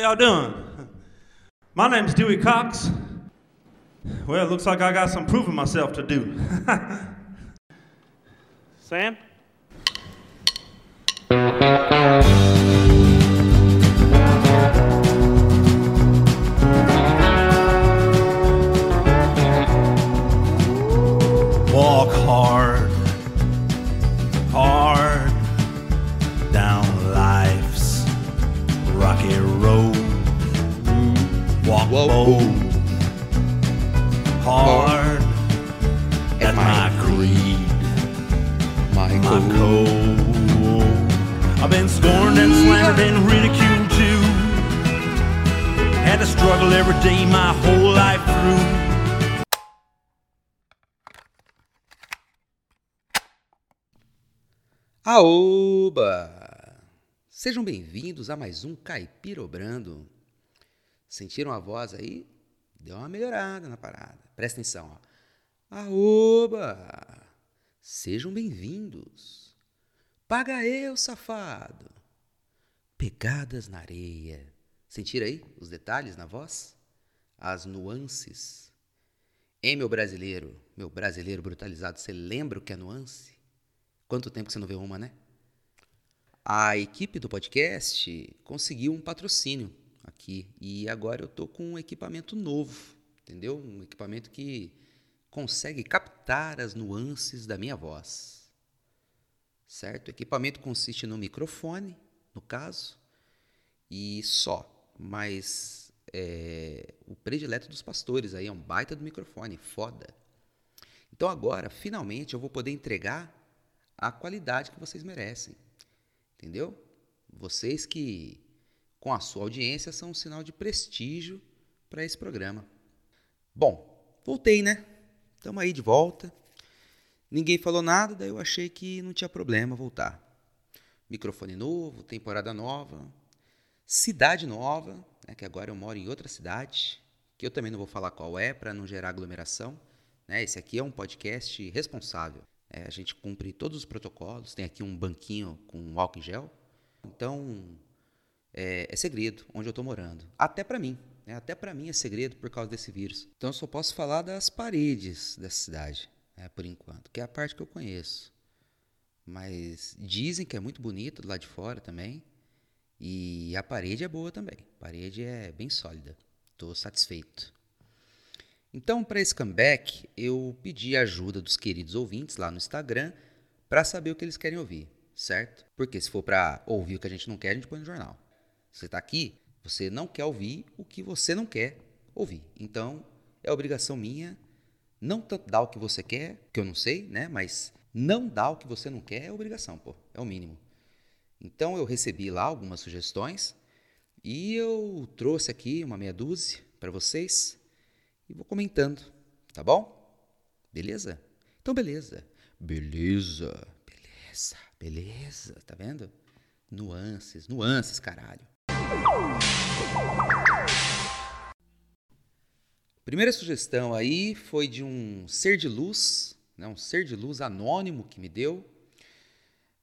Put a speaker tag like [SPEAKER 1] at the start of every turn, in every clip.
[SPEAKER 1] y'all doing? My name's Dewey Cox. Well, it looks like I got some proving myself to do. Sam?
[SPEAKER 2] Whoa.
[SPEAKER 1] bold, hard at my creed,
[SPEAKER 2] My
[SPEAKER 1] my
[SPEAKER 2] code.
[SPEAKER 1] code. I've been scorned and slandered and ridiculed too. Had to struggle every day my whole life through.
[SPEAKER 2] Aoba! Sejam bem-vindos a mais um Caipirobrando. Sentiram a voz aí? Deu uma melhorada na parada. Presta atenção, ó. Aoba! Sejam bem-vindos. Paga eu, safado. Pegadas na areia. Sentiram aí os detalhes na voz? As nuances. Hein, meu brasileiro? Meu brasileiro brutalizado, você lembra o que é nuance? Quanto tempo que você não vê uma, né? A equipe do podcast conseguiu um patrocínio aqui e agora eu tô com um equipamento novo, entendeu? Um equipamento que consegue captar as nuances da minha voz. Certo? O equipamento consiste no microfone, no caso, e só. Mas é, o predileto dos pastores aí é um baita do microfone, foda. Então agora, finalmente, eu vou poder entregar a qualidade que vocês merecem. Entendeu? Vocês que, com a sua audiência, são um sinal de prestígio para esse programa. Bom, voltei, né? Estamos aí de volta. Ninguém falou nada, daí eu achei que não tinha problema voltar. Microfone novo, temporada nova, cidade nova, né, que agora eu moro em outra cidade, que eu também não vou falar qual é para não gerar aglomeração. Né? Esse aqui é um podcast responsável. É, a gente cumpre todos os protocolos, tem aqui um banquinho com álcool em gel. Então, é, é segredo onde eu estou morando. Até para mim. Né? Até para mim é segredo por causa desse vírus. Então, eu só posso falar das paredes dessa cidade, né, por enquanto, que é a parte que eu conheço. Mas dizem que é muito bonito lado de fora também. E a parede é boa também. A parede é bem sólida. Estou satisfeito. Então, para esse comeback, eu pedi a ajuda dos queridos ouvintes lá no Instagram para saber o que eles querem ouvir, certo? Porque se for para ouvir o que a gente não quer, a gente põe no jornal. Você está aqui, você não quer ouvir o que você não quer ouvir. Então, é obrigação minha não tanto dar o que você quer, que eu não sei, né? Mas não dar o que você não quer é obrigação, pô. É o mínimo. Então, eu recebi lá algumas sugestões e eu trouxe aqui uma meia dúzia para vocês e vou comentando, tá bom? Beleza? Então, beleza. Beleza, beleza, beleza, tá vendo? Nuances, nuances, caralho. Primeira sugestão aí foi de um ser de luz, né? um ser de luz anônimo que me deu.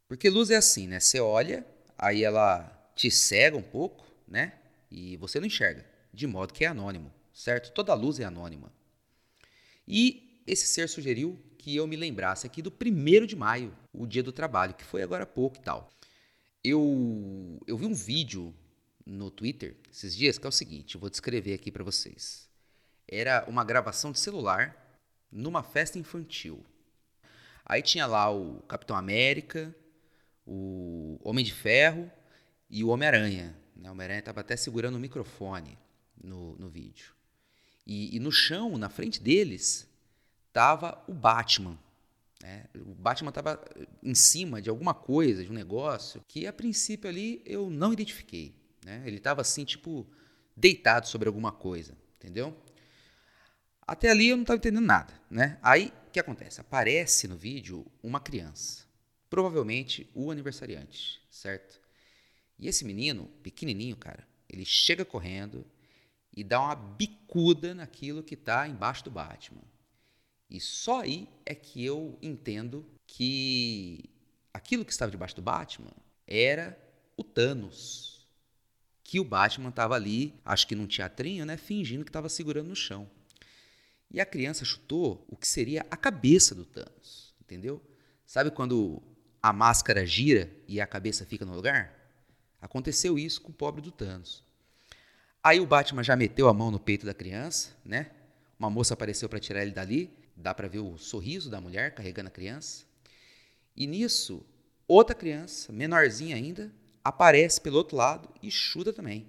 [SPEAKER 2] Porque luz é assim, né? Você olha, aí ela te cega um pouco, né? E você não enxerga, de modo que é anônimo certo? Toda luz é anônima. E esse ser sugeriu que eu me lembrasse aqui do 1 de maio, o dia do trabalho, que foi agora há pouco e tal. Eu, eu vi um vídeo no Twitter esses dias que é o seguinte, eu vou descrever aqui para vocês. Era uma gravação de celular numa festa infantil. Aí tinha lá o Capitão América, o Homem de Ferro e o Homem-Aranha. O Homem-Aranha estava até segurando o microfone no, no vídeo. E, e, no chão, na frente deles, estava o Batman. Né? O Batman estava em cima de alguma coisa, de um negócio, que a princípio ali eu não identifiquei. Né? Ele estava assim, tipo, deitado sobre alguma coisa, entendeu? Até ali eu não estava entendendo nada. Né? Aí, o que acontece? Aparece no vídeo uma criança, provavelmente o aniversariante, certo? E esse menino, pequenininho, cara, ele chega correndo, e dá uma bicuda naquilo que está embaixo do Batman. E só aí é que eu entendo que aquilo que estava debaixo do Batman era o Thanos. Que o Batman estava ali, acho que num teatrinho, né, fingindo que estava segurando no chão. E a criança chutou o que seria a cabeça do Thanos, entendeu? Sabe quando a máscara gira e a cabeça fica no lugar? Aconteceu isso com o pobre do Thanos. Aí o Batman já meteu a mão no peito da criança, né? Uma moça apareceu para tirar ele dali, dá para ver o sorriso da mulher carregando a criança. E nisso, outra criança, menorzinha ainda, aparece pelo outro lado e chuta também.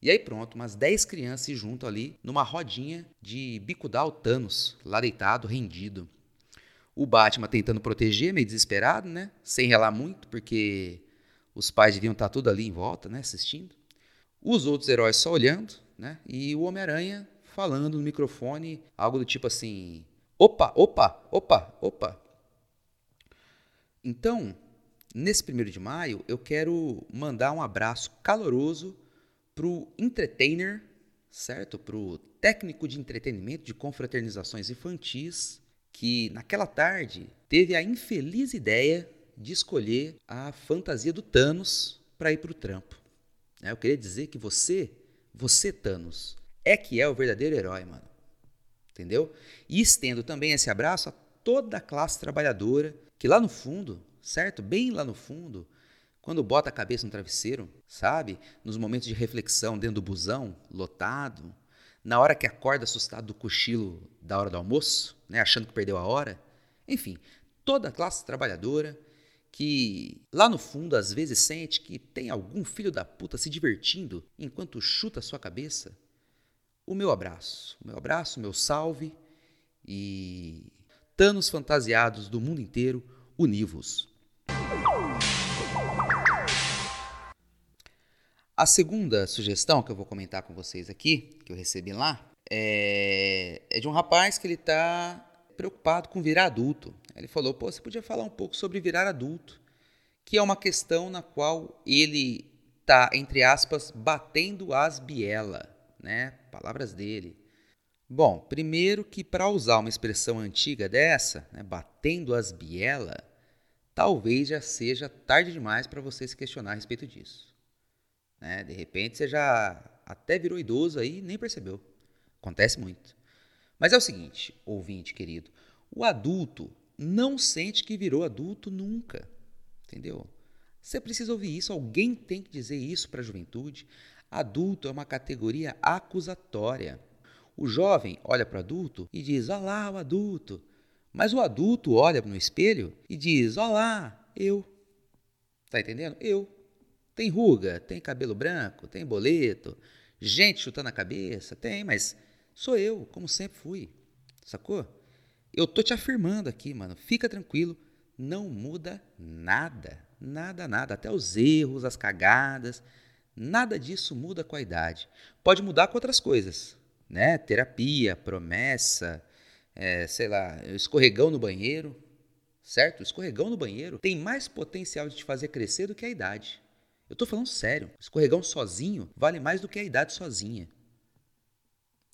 [SPEAKER 2] E aí pronto, umas 10 crianças se juntam ali numa rodinha de bicudar o Thanos, lá deitado, rendido. O Batman tentando proteger, meio desesperado, né? Sem relar muito, porque os pais deviam estar tudo ali em volta, né? Assistindo. Os outros heróis só olhando, né? E o Homem-Aranha falando no microfone, algo do tipo assim: opa, opa, opa, opa. Então, nesse primeiro de maio, eu quero mandar um abraço caloroso para o entertainer, certo? Para o técnico de entretenimento de confraternizações infantis, que naquela tarde teve a infeliz ideia de escolher a fantasia do Thanos para ir para o trampo. É, eu queria dizer que você, você Thanos, é que é o verdadeiro herói, mano. Entendeu? E estendo também esse abraço a toda a classe trabalhadora que lá no fundo, certo? Bem lá no fundo, quando bota a cabeça no travesseiro, sabe? Nos momentos de reflexão dentro do busão, lotado, na hora que acorda assustado do cochilo da hora do almoço, né, achando que perdeu a hora. Enfim, toda a classe trabalhadora que lá no fundo às vezes sente que tem algum filho da puta se divertindo enquanto chuta a sua cabeça. O meu abraço, o meu abraço, o meu salve e tanos fantasiados do mundo inteiro, univos. A segunda sugestão que eu vou comentar com vocês aqui, que eu recebi lá, é, é de um rapaz que ele está preocupado com virar adulto. Ele falou: pô, você podia falar um pouco sobre virar adulto, que é uma questão na qual ele está, entre aspas, batendo as biela, né? Palavras dele. Bom, primeiro que para usar uma expressão antiga dessa, né, batendo as biela, talvez já seja tarde demais para você se questionar a respeito disso. Né? De repente você já até virou idoso aí e nem percebeu. Acontece muito. Mas é o seguinte, ouvinte querido, o adulto não sente que virou adulto nunca. Entendeu? Você precisa ouvir isso, alguém tem que dizer isso para a juventude. Adulto é uma categoria acusatória. O jovem olha para o adulto e diz: Olha lá, o adulto. Mas o adulto olha no espelho e diz: Olha lá, eu. Tá entendendo? Eu. Tem ruga, tem cabelo branco, tem boleto, gente chutando a cabeça, tem, mas sou eu, como sempre fui. Sacou? Eu tô te afirmando aqui, mano. Fica tranquilo, não muda nada, nada, nada. Até os erros, as cagadas, nada disso muda com a idade. Pode mudar com outras coisas, né? Terapia, promessa, é, sei lá, escorregão no banheiro, certo? O escorregão no banheiro tem mais potencial de te fazer crescer do que a idade. Eu estou falando sério. Escorregão sozinho vale mais do que a idade sozinha.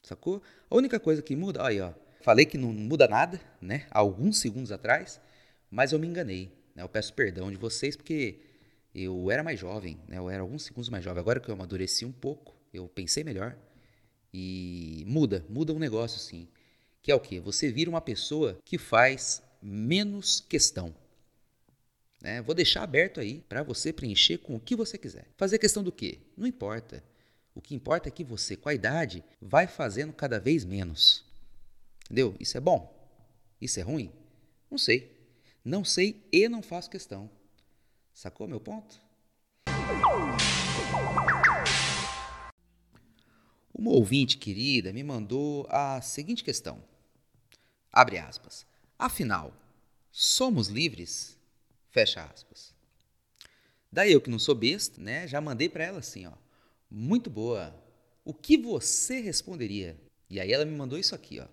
[SPEAKER 2] Sacou? A única coisa que muda, aí ó, falei que não muda nada, né? Alguns segundos atrás, mas eu me enganei. Né? Eu peço perdão de vocês porque eu era mais jovem, né? Eu era alguns segundos mais jovem. Agora que eu amadureci um pouco, eu pensei melhor e muda, muda um negócio sim. Que é o que? Você vira uma pessoa que faz menos questão. Né? Vou deixar aberto aí para você preencher com o que você quiser. Fazer questão do quê? Não importa. O que importa é que você, com a idade, vai fazendo cada vez menos. Entendeu? Isso é bom? Isso é ruim? Não sei. Não sei e não faço questão. Sacou meu ponto? Uma ouvinte querida me mandou a seguinte questão. Abre aspas. Afinal, somos livres? Fecha aspas. Daí eu que não sou besta, né, já mandei para ela assim, ó. Muito boa. O que você responderia? E aí ela me mandou isso aqui, ó.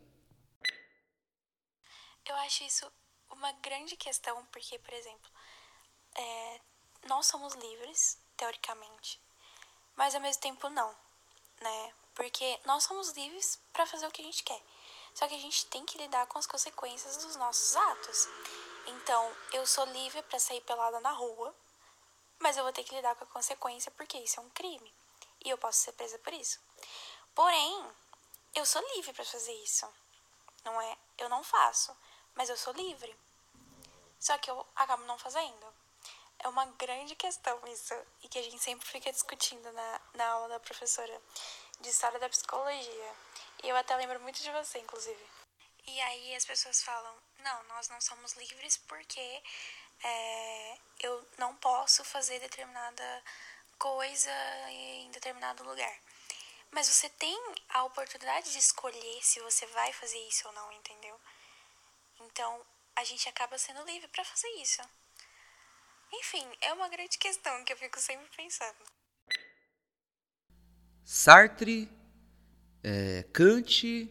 [SPEAKER 3] Eu acho isso uma grande questão, porque, por exemplo, é, nós somos livres, teoricamente, mas ao mesmo tempo não, né? Porque nós somos livres para fazer o que a gente quer. Só que a gente tem que lidar com as consequências dos nossos atos. Então, eu sou livre para sair pelada na rua, mas eu vou ter que lidar com a consequência porque isso é um crime. e eu posso ser presa por isso. Porém, eu sou livre para fazer isso. Não é? Eu não faço, mas eu sou livre. Só que eu acabo não fazendo. É uma grande questão isso, e que a gente sempre fica discutindo na, na aula da professora de História da Psicologia. E eu até lembro muito de você, inclusive. E aí as pessoas falam: não, nós não somos livres porque é, eu não posso fazer determinada coisa em determinado lugar. Mas você tem a oportunidade de escolher se você vai fazer isso ou não, entendeu? Então a gente acaba sendo livre para fazer isso. Enfim, é uma grande questão que eu fico sempre pensando.
[SPEAKER 2] Sartre, é, Kant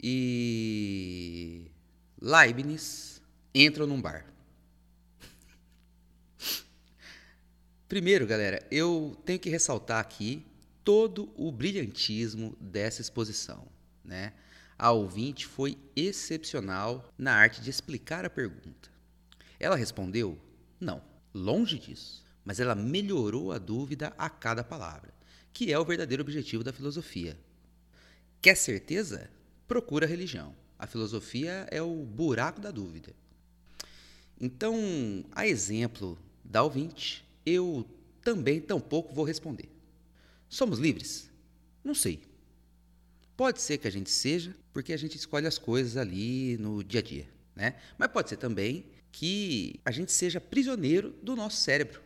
[SPEAKER 2] e Leibniz entram num bar. Primeiro, galera, eu tenho que ressaltar aqui todo o brilhantismo dessa exposição, né? A ouvinte foi excepcional na arte de explicar a pergunta. Ela respondeu: não, longe disso, mas ela melhorou a dúvida a cada palavra, que é o verdadeiro objetivo da filosofia. Quer certeza? Procura a religião. A filosofia é o buraco da dúvida. Então, a exemplo da ouvinte, eu também tampouco vou responder. Somos livres? Não sei. Pode ser que a gente seja, porque a gente escolhe as coisas ali no dia a dia, né? Mas pode ser também que a gente seja prisioneiro do nosso cérebro,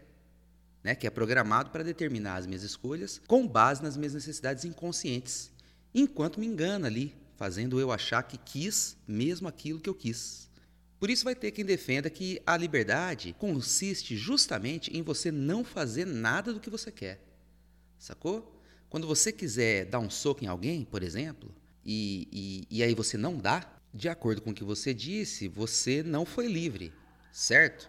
[SPEAKER 2] né? Que é programado para determinar as minhas escolhas com base nas minhas necessidades inconscientes, enquanto me engana ali, fazendo eu achar que quis mesmo aquilo que eu quis. Por isso vai ter quem defenda que a liberdade consiste justamente em você não fazer nada do que você quer. Sacou? Quando você quiser dar um soco em alguém, por exemplo, e, e, e aí você não dá, de acordo com o que você disse, você não foi livre, certo?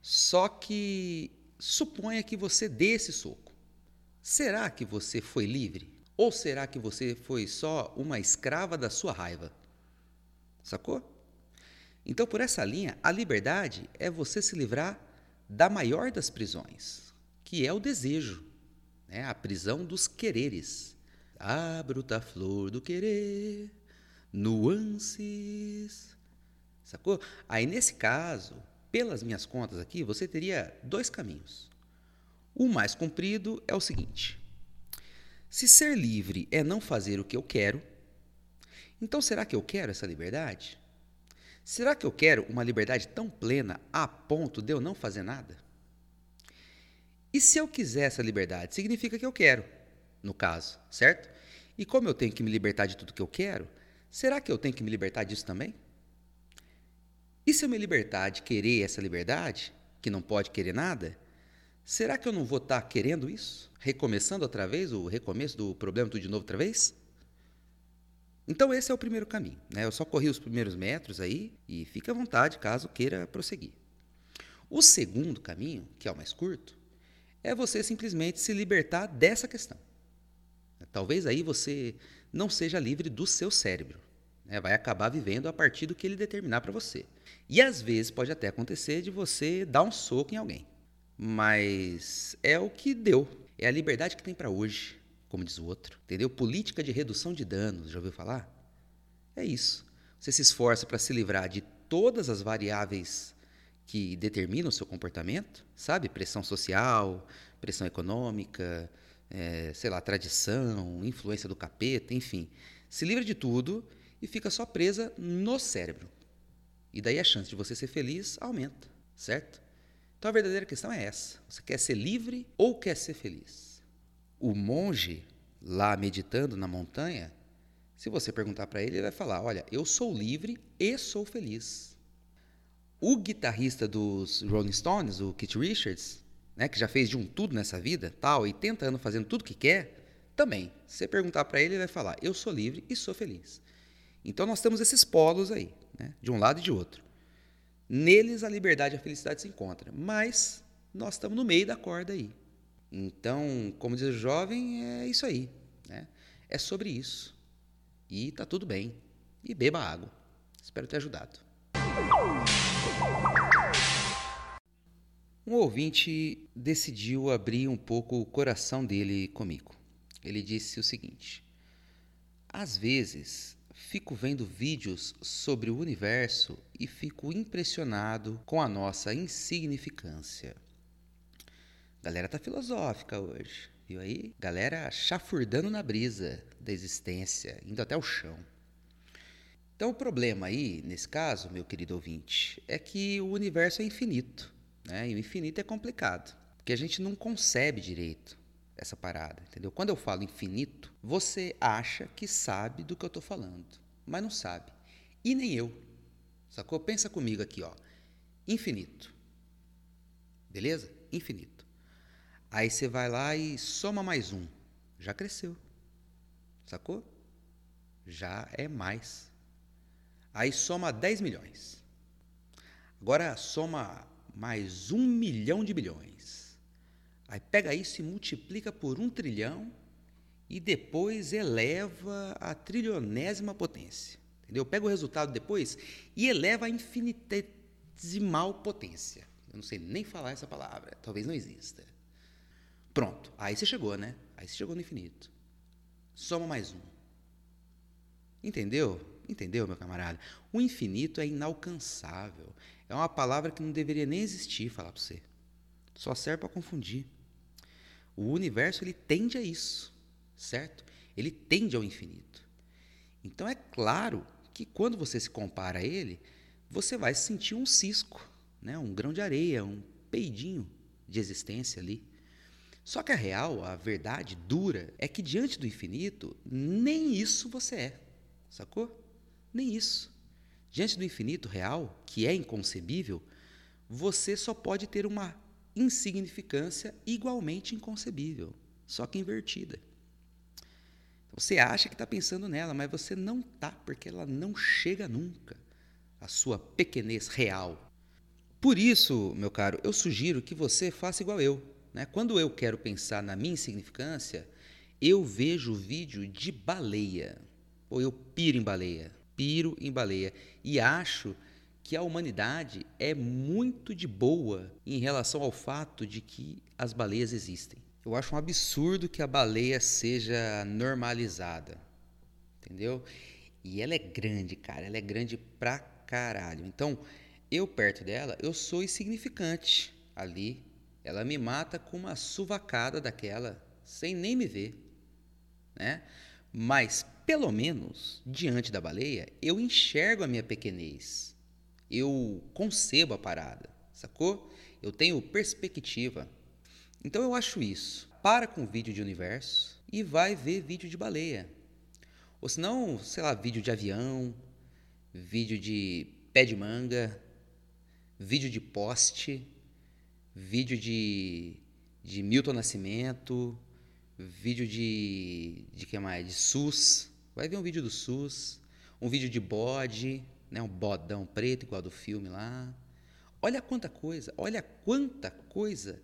[SPEAKER 2] Só que suponha que você dê esse soco. Será que você foi livre? Ou será que você foi só uma escrava da sua raiva? Sacou? Então, por essa linha, a liberdade é você se livrar da maior das prisões, que é o desejo, né? a prisão dos quereres. A bruta flor do querer, nuances. Sacou? Aí, nesse caso, pelas minhas contas aqui, você teria dois caminhos. O mais comprido é o seguinte: se ser livre é não fazer o que eu quero, então será que eu quero essa liberdade? Será que eu quero uma liberdade tão plena a ponto de eu não fazer nada? E se eu quiser essa liberdade, significa que eu quero, no caso, certo? E como eu tenho que me libertar de tudo que eu quero, será que eu tenho que me libertar disso também? E se eu me libertar de querer essa liberdade, que não pode querer nada, será que eu não vou estar querendo isso? Recomeçando outra vez, o recomeço do problema tudo de novo outra vez? Então esse é o primeiro caminho. Né? Eu só corri os primeiros metros aí e fique à vontade caso queira prosseguir. O segundo caminho, que é o mais curto, é você simplesmente se libertar dessa questão. Talvez aí você não seja livre do seu cérebro. Né? Vai acabar vivendo a partir do que ele determinar para você. E às vezes pode até acontecer de você dar um soco em alguém. Mas é o que deu. É a liberdade que tem para hoje como diz o outro. Entendeu? Política de redução de danos, já ouviu falar? É isso. Você se esforça para se livrar de todas as variáveis que determinam o seu comportamento, sabe? Pressão social, pressão econômica, é, sei lá, tradição, influência do capeta, enfim. Se livra de tudo e fica só presa no cérebro. E daí a chance de você ser feliz aumenta, certo? Então a verdadeira questão é essa: você quer ser livre ou quer ser feliz? O monge, lá meditando na montanha, se você perguntar para ele, ele vai falar: Olha, eu sou livre e sou feliz. O guitarrista dos Rolling Stones, o Keith Richards, né, que já fez de um tudo nessa vida, tal, 80 anos fazendo tudo que quer, também. Se você perguntar para ele, ele vai falar: Eu sou livre e sou feliz. Então nós temos esses polos aí, né, de um lado e de outro. Neles a liberdade e a felicidade se encontram, mas nós estamos no meio da corda aí. Então, como diz o jovem, é isso aí. Né? É sobre isso. E tá tudo bem. E beba água. Espero ter ajudado. Um ouvinte decidiu abrir um pouco o coração dele comigo. Ele disse o seguinte: Às vezes fico vendo vídeos sobre o universo e fico impressionado com a nossa insignificância. Galera tá filosófica hoje, viu aí? Galera chafurdando na brisa da existência, indo até o chão. Então o problema aí, nesse caso, meu querido ouvinte, é que o universo é infinito, né? E o infinito é complicado, porque a gente não concebe direito essa parada, entendeu? Quando eu falo infinito, você acha que sabe do que eu estou falando, mas não sabe. E nem eu. Sacou? Pensa comigo aqui, ó. Infinito. Beleza? Infinito. Aí você vai lá e soma mais um. Já cresceu. Sacou? Já é mais. Aí soma 10 milhões. Agora soma mais um milhão de bilhões. Aí pega isso e multiplica por um trilhão e depois eleva a trilionésima potência. Entendeu? Pega o resultado depois e eleva a infinitesimal potência. Eu não sei nem falar essa palavra, talvez não exista. Pronto, aí você chegou, né? Aí você chegou no infinito. Soma mais um. Entendeu? Entendeu, meu camarada? O infinito é inalcançável. É uma palavra que não deveria nem existir, falar para você. Só serve para confundir. O universo ele tende a isso, certo? Ele tende ao infinito. Então é claro que quando você se compara a ele, você vai sentir um cisco, né? um grão de areia, um peidinho de existência ali. Só que a real, a verdade dura, é que diante do infinito, nem isso você é. Sacou? Nem isso. Diante do infinito real, que é inconcebível, você só pode ter uma insignificância igualmente inconcebível, só que invertida. Você acha que está pensando nela, mas você não está, porque ela não chega nunca à sua pequenez real. Por isso, meu caro, eu sugiro que você faça igual eu. Né? Quando eu quero pensar na minha insignificância, eu vejo vídeo de baleia. Ou eu piro em baleia. Piro em baleia. E acho que a humanidade é muito de boa em relação ao fato de que as baleias existem. Eu acho um absurdo que a baleia seja normalizada, entendeu? E ela é grande, cara, ela é grande pra caralho. Então, eu perto dela, eu sou insignificante ali. Ela me mata com uma suvacada daquela, sem nem me ver, né? Mas, pelo menos, diante da baleia, eu enxergo a minha pequenez eu concebo a parada, sacou? Eu tenho perspectiva. Então eu acho isso. Para com vídeo de universo e vai ver vídeo de baleia. Ou se não, sei lá, vídeo de avião, vídeo de pé de manga, vídeo de poste, vídeo de, de Milton Nascimento, vídeo de. de que mais? De SUS. Vai ver um vídeo do SUS, um vídeo de bode, né, um bodão preto igual do filme lá. Olha quanta coisa, olha quanta coisa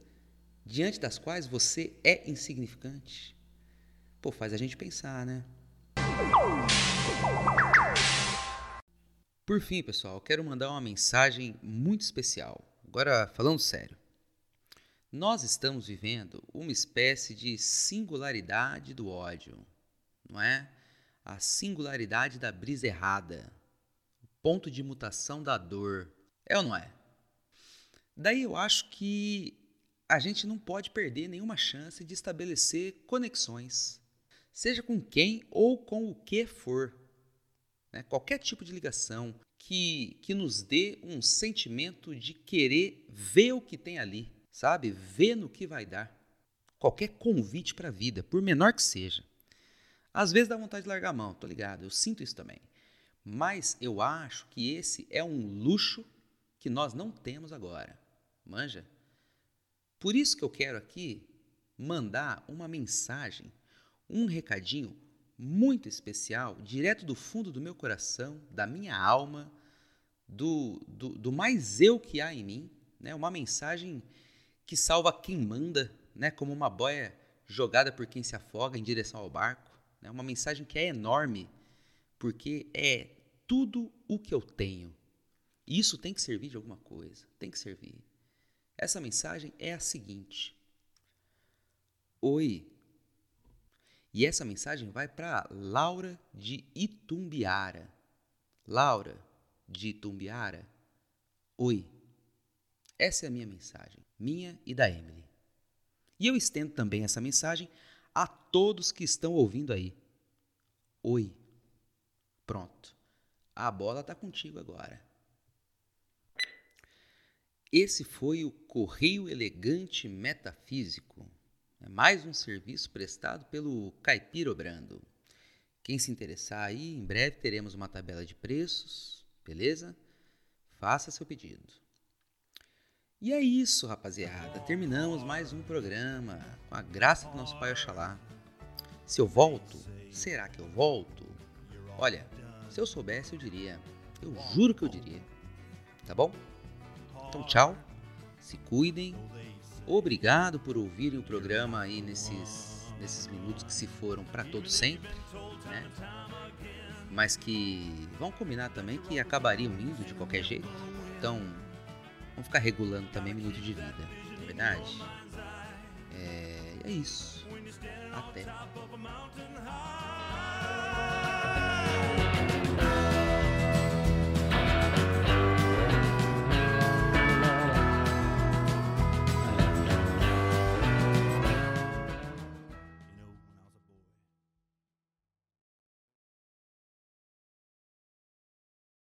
[SPEAKER 2] diante das quais você é insignificante. Pô, faz a gente pensar, né? Por fim, pessoal, quero mandar uma mensagem muito especial. Agora, falando sério. Nós estamos vivendo uma espécie de singularidade do ódio, não é? A singularidade da brisa errada ponto de mutação da dor. É ou não é? Daí eu acho que a gente não pode perder nenhuma chance de estabelecer conexões, seja com quem ou com o que for. Né? Qualquer tipo de ligação que, que nos dê um sentimento de querer ver o que tem ali, sabe? Ver no que vai dar. Qualquer convite para a vida, por menor que seja. Às vezes dá vontade de largar a mão, tô ligado, eu sinto isso também. Mas eu acho que esse é um luxo que nós não temos agora. Manja? Por isso que eu quero aqui mandar uma mensagem, um recadinho muito especial, direto do fundo do meu coração, da minha alma, do, do, do mais eu que há em mim, né? uma mensagem que salva quem manda, né? como uma boia jogada por quem se afoga em direção ao barco. Né? Uma mensagem que é enorme porque é tudo o que eu tenho. Isso tem que servir de alguma coisa, tem que servir. Essa mensagem é a seguinte: Oi. E essa mensagem vai para Laura de Itumbiara. Laura de Itumbiara. Oi. Essa é a minha mensagem, minha e da Emily. E eu estendo também essa mensagem a todos que estão ouvindo aí. Oi. Pronto. A bola está contigo agora. Esse foi o Correio Elegante Metafísico. É mais um serviço prestado pelo Caipira Brando. Quem se interessar aí, em breve teremos uma tabela de preços, beleza? Faça seu pedido. E é isso, rapaziada. Terminamos mais um programa com a graça do nosso Pai Oxalá. Se eu volto, será que eu volto? Olha, se eu soubesse, eu diria. Eu juro que eu diria. Tá bom? Então, tchau. Se cuidem. Obrigado por ouvirem o programa aí nesses, nesses minutos que se foram para todo sempre, né? Mas que vão combinar também que acabariam indo de qualquer jeito. Então, vamos ficar regulando também minuto de vida, não é verdade? É, é isso. Até.